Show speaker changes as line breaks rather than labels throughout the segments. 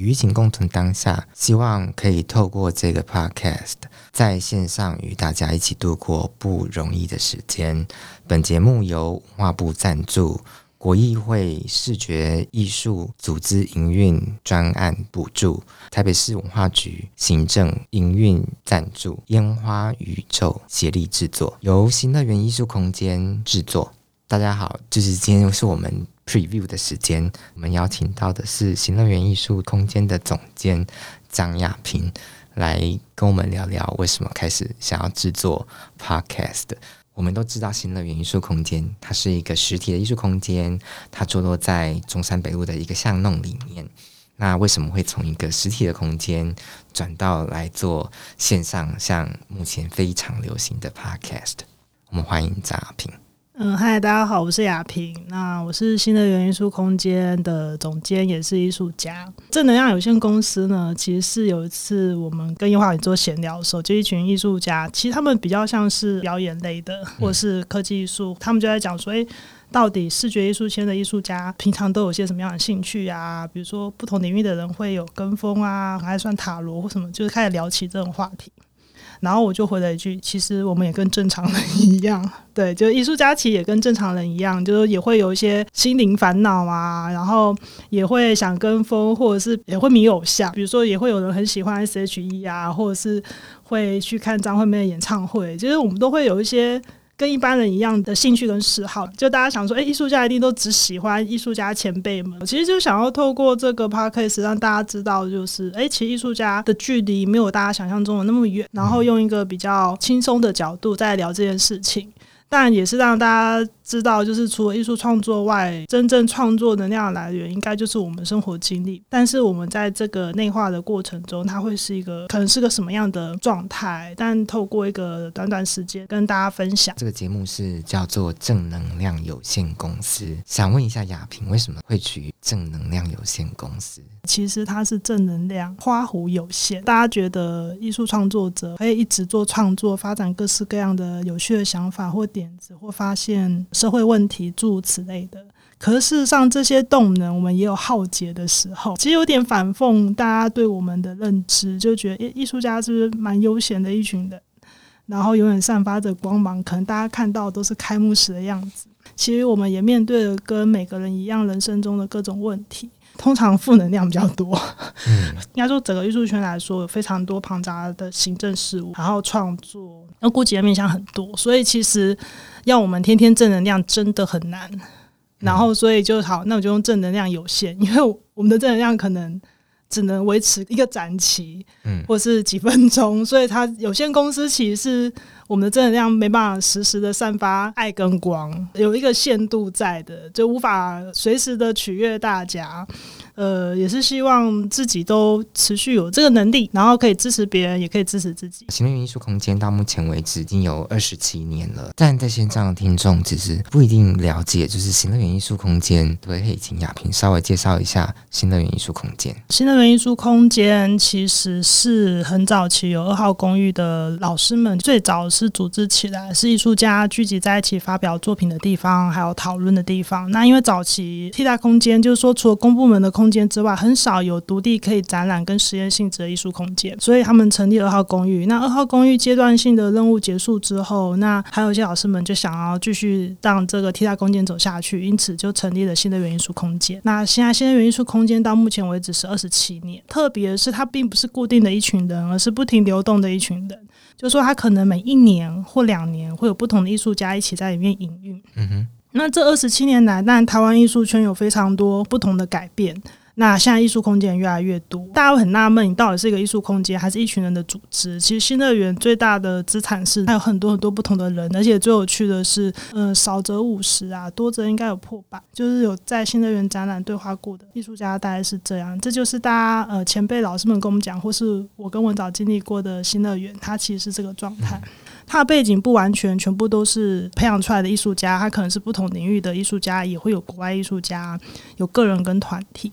与景共存当下，希望可以透过这个 podcast 在线上与大家一起度过不容易的时间。本节目由文化部赞助，国艺会视觉艺术组织营运专案补助，台北市文化局行政营运赞助，烟花宇宙协力制作，由新乐园艺术空间制作。大家好，就是今天是我们 preview 的时间，我们邀请到的是新乐园艺术空间的总监张亚平，来跟我们聊聊为什么开始想要制作 podcast。我们都知道新乐园艺术空间，它是一个实体的艺术空间，它坐落在中山北路的一个巷弄里面。那为什么会从一个实体的空间转到来做线上，像目前非常流行的 podcast？我们欢迎张亚平。
嗯，嗨，大家好，我是亚萍。那我是新乐园艺术空间的总监，也是艺术家。正能量有限公司呢，其实是有一次我们跟樱花宇做闲聊的时候，就一群艺术家，其实他们比较像是表演类的，或是科技艺术，他们就在讲说，诶，到底视觉艺术圈的艺术家平常都有些什么样的兴趣啊？比如说不同领域的人会有跟风啊，还算塔罗或什么，就是开始聊起这种话题。然后我就回了一句：“其实我们也跟正常人一样，对，就是艺术家其实也跟正常人一样，就是也会有一些心灵烦恼啊，然后也会想跟风，或者是也会迷偶像，比如说也会有人很喜欢 S.H.E 啊，或者是会去看张惠妹的演唱会，其实我们都会有一些。”跟一般人一样的兴趣跟嗜好，就大家想说，哎、艺术家一定都只喜欢艺术家前辈们。其实就想要透过这个 podcast 让大家知道，就是，哎、其实艺术家的距离没有大家想象中的那么远，然后用一个比较轻松的角度在聊这件事情。但也是让大家知道，就是除了艺术创作外，真正创作能量的来源应该就是我们生活经历。但是我们在这个内化的过程中，它会是一个可能是个什么样的状态？但透过一个短短时间跟大家分享。
这个节目是叫做正能量有限公司。想问一下雅萍，为什么会取正能量有限公司？
其实它是正能量，花湖有限。大家觉得艺术创作者可以一直做创作，发展各式各样的有趣的想法或点点子，或发现社会问题，诸如此类的。可是事实上，这些动能我们也有耗竭的时候。其实有点反讽大家对我们的认知，就觉得艺术家是不是蛮悠闲的一群人，然后永远散发着光芒，可能大家看到都是开幕式的样子。其实我们也面对了跟每个人一样人生中的各种问题。通常负能量比较多，嗯，应该说整个艺术圈来说有非常多庞杂的行政事务，然后创作，那顾及的面向很多，所以其实要我们天天正能量真的很难。然后所以就好，那我就用正能量有限，因为我们的正能量可能只能维持一个展期，嗯，或是几分钟，所以它有限公司其实是。我们的正能量没办法实时的散发爱跟光，有一个限度在的，就无法随时的取悦大家。呃，也是希望自己都持续有这个能力，然后可以支持别人，也可以支持自己。
新乐园艺术空间到目前为止已经有二十七年了，但在线上的听众其实不一定了解，就是新乐园艺术空间。对，可以请亚萍稍微介绍一下新乐园艺术空间。
新乐园艺术空间其实是很早期有二号公寓的老师们最早是组织起来，是艺术家聚集在一起发表作品的地方，还有讨论的地方。那因为早期替代空间，就是说除了公部门的空间之外，很少有独立可以展览跟实验性质的艺术空间，所以他们成立二号公寓。那二号公寓阶段性的任务结束之后，那还有一些老师们就想要继续让这个替代空间走下去，因此就成立了新的元艺术空间。那现在新的元艺术空间到目前为止是二十七年，特别是它并不是固定的一群人，而是不停流动的一群人。就说，它可能每一年或两年会有不同的艺术家一起在里面营运。嗯哼，那这二十七年来，但台湾艺术圈有非常多不同的改变。那现在艺术空间越来越多，大家会很纳闷，你到底是一个艺术空间，还是一群人的组织？其实新乐园最大的资产是它有很多很多不同的人，而且最有趣的是，嗯、少则五十啊，多则应该有破百，就是有在新乐园展览对话过的艺术家，大概是这样。这就是大家呃前辈老师们跟我们讲，或是我跟文藻经历过的新乐园，它其实是这个状态。他的背景不完全全部都是培养出来的艺术家，他可能是不同领域的艺术家，也会有国外艺术家，有个人跟团体。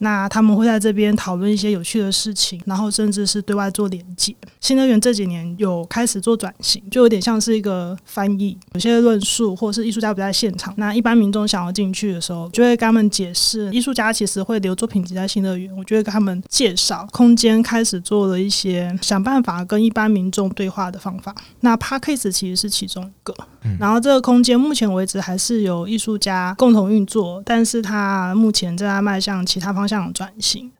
那他们会在这边讨论一些有趣的事情，然后甚至是对外做连接。新乐园这几年有开始做转型，就有点像是一个翻译，有些论述或是艺术家不在现场，那一般民众想要进去的时候，就会跟他们解释，艺术家其实会留作品集在新乐园。我就会跟他们介绍空间，开始做了一些想办法跟一般民众对话的方法。那 Podcast 其实是其中一个。然后这个空间目前为止还是由艺术家共同运作，但是它目前正在迈向其他方向的转型。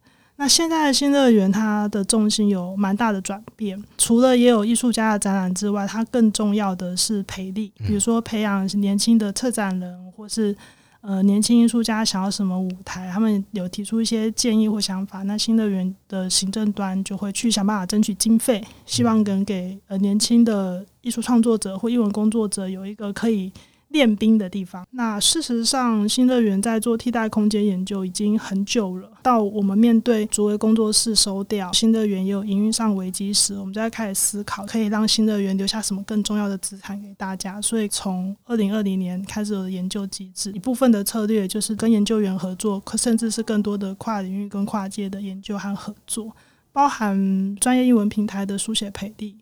那现在的新乐园，它的重心有蛮大的转变，除了也有艺术家的展览之外，它更重要的是培力，比如说培养年轻的策展人，或是呃年轻艺术家想要什么舞台，他们有提出一些建议或想法，那新乐园的行政端就会去想办法争取经费，希望能给呃年轻的艺术创作者或艺文工作者有一个可以。练兵的地方。那事实上，新乐园在做替代空间研究已经很久了。到我们面对竹围工作室收掉，新乐园也有营运上危机时，我们就在开始思考，可以让新乐园留下什么更重要的资产给大家。所以，从二零二零年开始有研究机制，一部分的策略就是跟研究员合作，甚至是更多的跨领域跟跨界的研究和合作，包含专业英文平台的书写培力，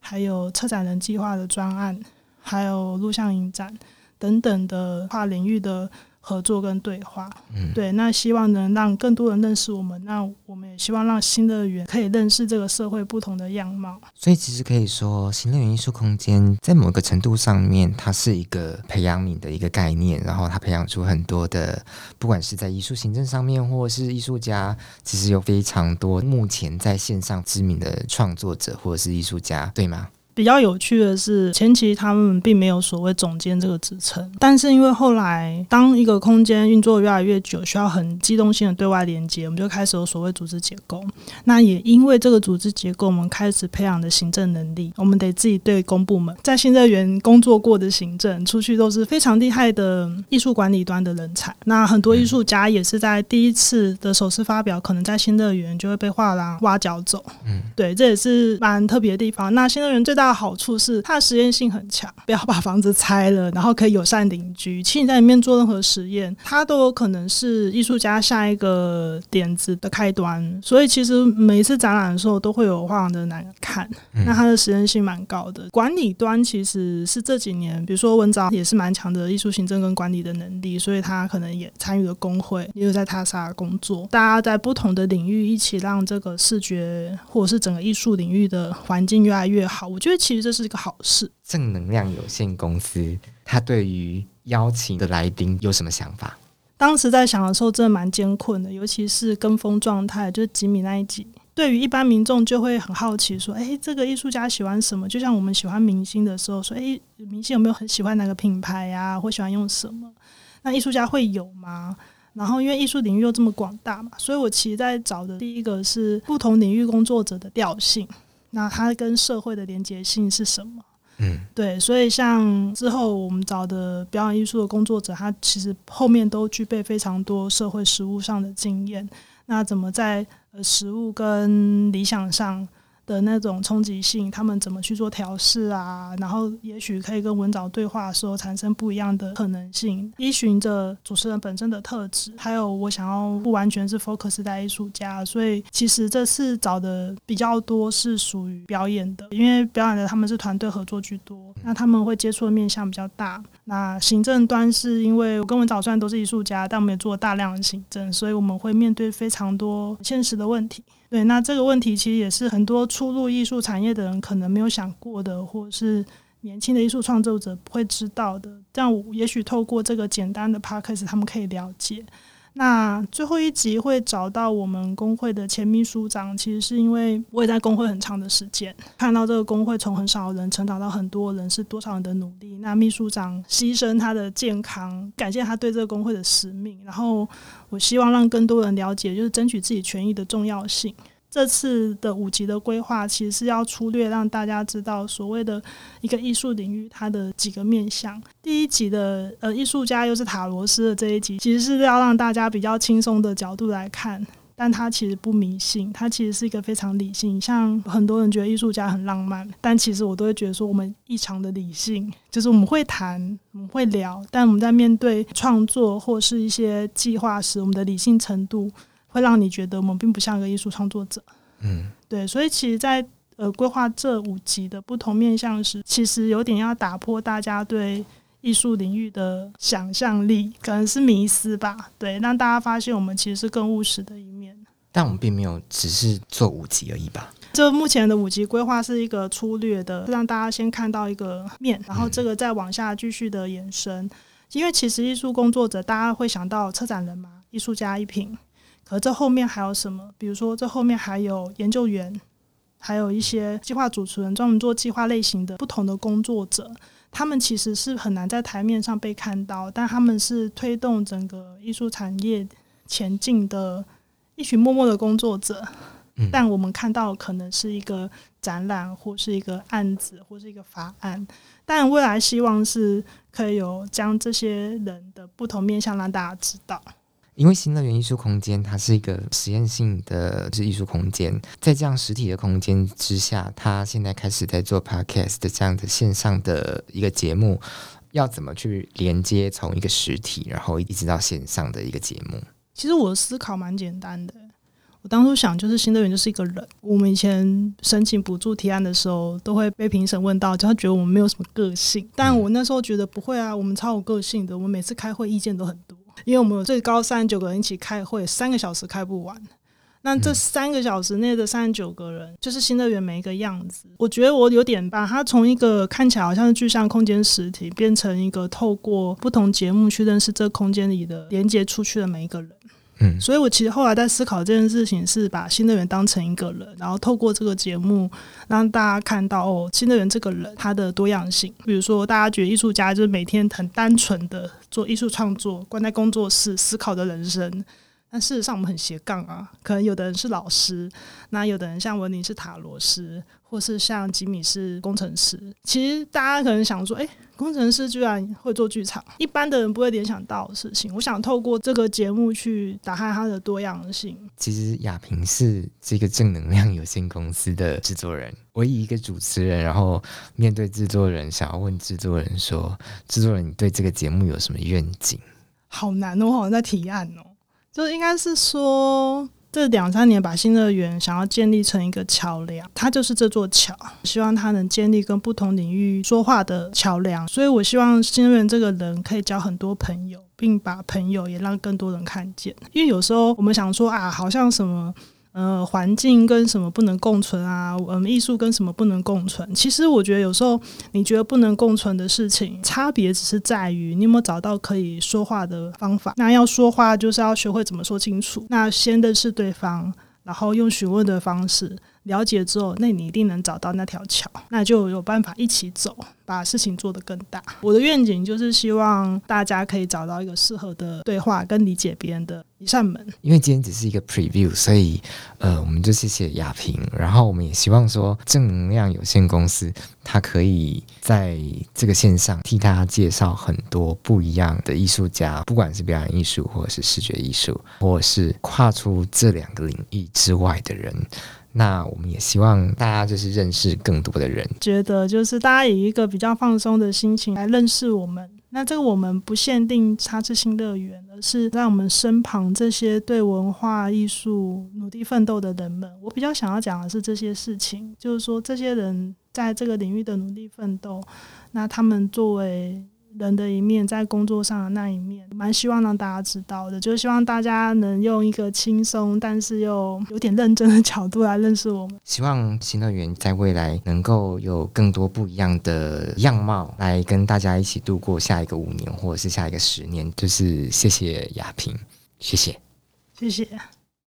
还有策展人计划的专案。还有录像影展等等的跨领域的合作跟对话，嗯，对，那希望能让更多人认识我们，那我们也希望让新乐园可以认识这个社会不同的样貌。
所以其实可以说，新乐园艺术空间在某个程度上面，它是一个培养皿的一个概念，然后它培养出很多的，不管是在艺术行政上面，或者是艺术家，其实有非常多目前在线上知名的创作者或者是艺术家，对吗？
比较有趣的是，前期他们并没有所谓总监这个职称，但是因为后来当一个空间运作越来越久，需要很机动性的对外连接，我们就开始有所谓组织结构。那也因为这个组织结构，我们开始培养的行政能力，我们得自己对公部门在新乐园工作过的行政，出去都是非常厉害的艺术管理端的人才。那很多艺术家也是在第一次的首次发表，可能在新乐园就会被画廊挖角走。嗯，对，这也是蛮特别的地方。那新乐园最大大的好处是它的实验性很强，不要把房子拆了，然后可以友善邻居。其实你在里面做任何实验，它都有可能是艺术家下一个点子的开端。所以其实每一次展览的时候，都会有画廊的难看。那它的实验性蛮高的。管理端其实是这几年，比如说文藻也是蛮强的艺术行政跟管理的能力，所以他可能也参与了工会，也有在他沙工作。大家在不同的领域一起让这个视觉或者是整个艺术领域的环境越来越好。我觉得。其实这是一个好事。
正能量有限公司，他对于邀请的来宾有什么想法？
当时在想的时候，真的蛮艰困的，尤其是跟风状态，就是吉米那一集。对于一般民众，就会很好奇说：“哎，这个艺术家喜欢什么？”就像我们喜欢明星的时候，说：“哎，明星有没有很喜欢哪个品牌呀？或喜欢用什么？”那艺术家会有吗？然后，因为艺术领域又这么广大嘛，所以我其实在找的第一个是不同领域工作者的调性。那它跟社会的连结性是什么？嗯，对，所以像之后我们找的表演艺术的工作者，他其实后面都具备非常多社会实务上的经验。那怎么在呃实务跟理想上？的那种冲击性，他们怎么去做调试啊？然后也许可以跟文藻对话的时候产生不一样的可能性。依循着主持人本身的特质，还有我想要不完全是 focus 在艺术家，所以其实这次找的比较多是属于表演的，因为表演的他们是团队合作居多，那他们会接触的面向比较大。那行政端是因为我跟文藻虽然都是艺术家，但我们也做了大量的行政，所以我们会面对非常多现实的问题。对，那这个问题其实也是很多初入艺术产业的人可能没有想过的，或是年轻的艺术创作者不会知道的。这样也许透过这个简单的 podcast，他们可以了解。那最后一集会找到我们工会的前秘书长，其实是因为我也在工会很长的时间，看到这个工会从很少人成长到很多人是多少人的努力。那秘书长牺牲他的健康，感谢他对这个工会的使命。然后我希望让更多人了解，就是争取自己权益的重要性。这次的五集的规划，其实是要粗略让大家知道所谓的一个艺术领域它的几个面向。第一集的呃艺术家又是塔罗斯的这一集，其实是要让大家比较轻松的角度来看。但他其实不迷信，他其实是一个非常理性。像很多人觉得艺术家很浪漫，但其实我都会觉得说，我们异常的理性，就是我们会谈，我们会聊，但我们在面对创作或是一些计划时，我们的理性程度会让你觉得我们并不像一个艺术创作者。
嗯，
对，所以其实，在呃规划这五集的不同面向时，其实有点要打破大家对。艺术领域的想象力可能是迷思吧，对，让大家发现我们其实是更务实的一面。
但我们并没有只是做五集而已吧？
这目前的五集规划是一个粗略的，让大家先看到一个面，然后这个再往下继续的延伸。嗯、因为其实艺术工作者，大家会想到策展人嘛，艺术家一品，可这后面还有什么？比如说这后面还有研究员，还有一些计划主持人，专门做计划类型的不同的工作者。他们其实是很难在台面上被看到，但他们是推动整个艺术产业前进的一群默默的工作者。嗯。但我们看到可能是一个展览，或是一个案子，或是一个法案。但未来希望是可以有将这些人的不同面向让大家知道。
因为新乐园艺术空间，它是一个实验性的是艺术空间，在这样实体的空间之下，它现在开始在做 podcast 的这样的线上的一个节目，要怎么去连接从一个实体，然后一直到线上的一个节目？
其实我的思考蛮简单的，我当初想就是新乐园就是一个人，我们以前申请补助提案的时候，都会被评审问到，就他觉得我们没有什么个性，但我那时候觉得不会啊，我们超有个性的，我们每次开会意见都很多。因为我们有最高三十九个人一起开会，三个小时开不完。那这三个小时内的三十九个人，就是新乐园每一个样子。我觉得我有点把它从一个看起来好像是具象空间实体，变成一个透过不同节目去认识这空间里的连接出去的每一个人。所以我其实后来在思考这件事情，是把新能源当成一个人，然后透过这个节目让大家看到哦，新能源这个人他的多样性。比如说，大家觉得艺术家就是每天很单纯的做艺术创作，关在工作室思考的人生。但事实上，我们很斜杠啊，可能有的人是老师，那有的人像文林是塔罗师，或是像吉米是工程师。其实大家可能想说，诶，工程师居然会做剧场，一般的人不会联想到的事情。我想透过这个节目去打开它的多样性。
其实亚平是这个正能量有限公司的制作人，唯一一个主持人，然后面对制作人，想要问制作人说：“制作人，你对这个节目有什么愿景？”
好难哦，我好像在提案哦。就应该是说，这两三年把新乐园想要建立成一个桥梁，它就是这座桥，希望它能建立跟不同领域说话的桥梁。所以我希望新乐园这个人可以交很多朋友，并把朋友也让更多人看见。因为有时候我们想说啊，好像什么。呃，环境跟什么不能共存啊？嗯艺术跟什么不能共存？其实我觉得有时候你觉得不能共存的事情，差别只是在于你有没有找到可以说话的方法。那要说话，就是要学会怎么说清楚。那先认识对方，然后用询问的方式。了解之后，那你一定能找到那条桥，那就有办法一起走，把事情做得更大。我的愿景就是希望大家可以找到一个适合的对话跟理解别人的一扇门。
因为今天只是一个 preview，所以呃，我们就谢谢亚萍。然后我们也希望说，正能量有限公司它可以在这个线上替大家介绍很多不一样的艺术家，不管是表演艺术，或者是视觉艺术，或者是跨出这两个领域之外的人。那我们也希望大家就是认识更多的人，
觉得就是大家以一个比较放松的心情来认识我们。那这个我们不限定它是新乐园，而是让我们身旁这些对文化艺术努力奋斗的人们。我比较想要讲的是这些事情，就是说这些人在这个领域的努力奋斗，那他们作为。人的一面，在工作上的那一面，蛮希望让大家知道的，就是希望大家能用一个轻松，但是又有点认真的角度来认识我们。
希望新乐园在未来能够有更多不一样的样貌，来跟大家一起度过下一个五年，或者是下一个十年。就是谢谢亚萍，谢谢，
谢谢。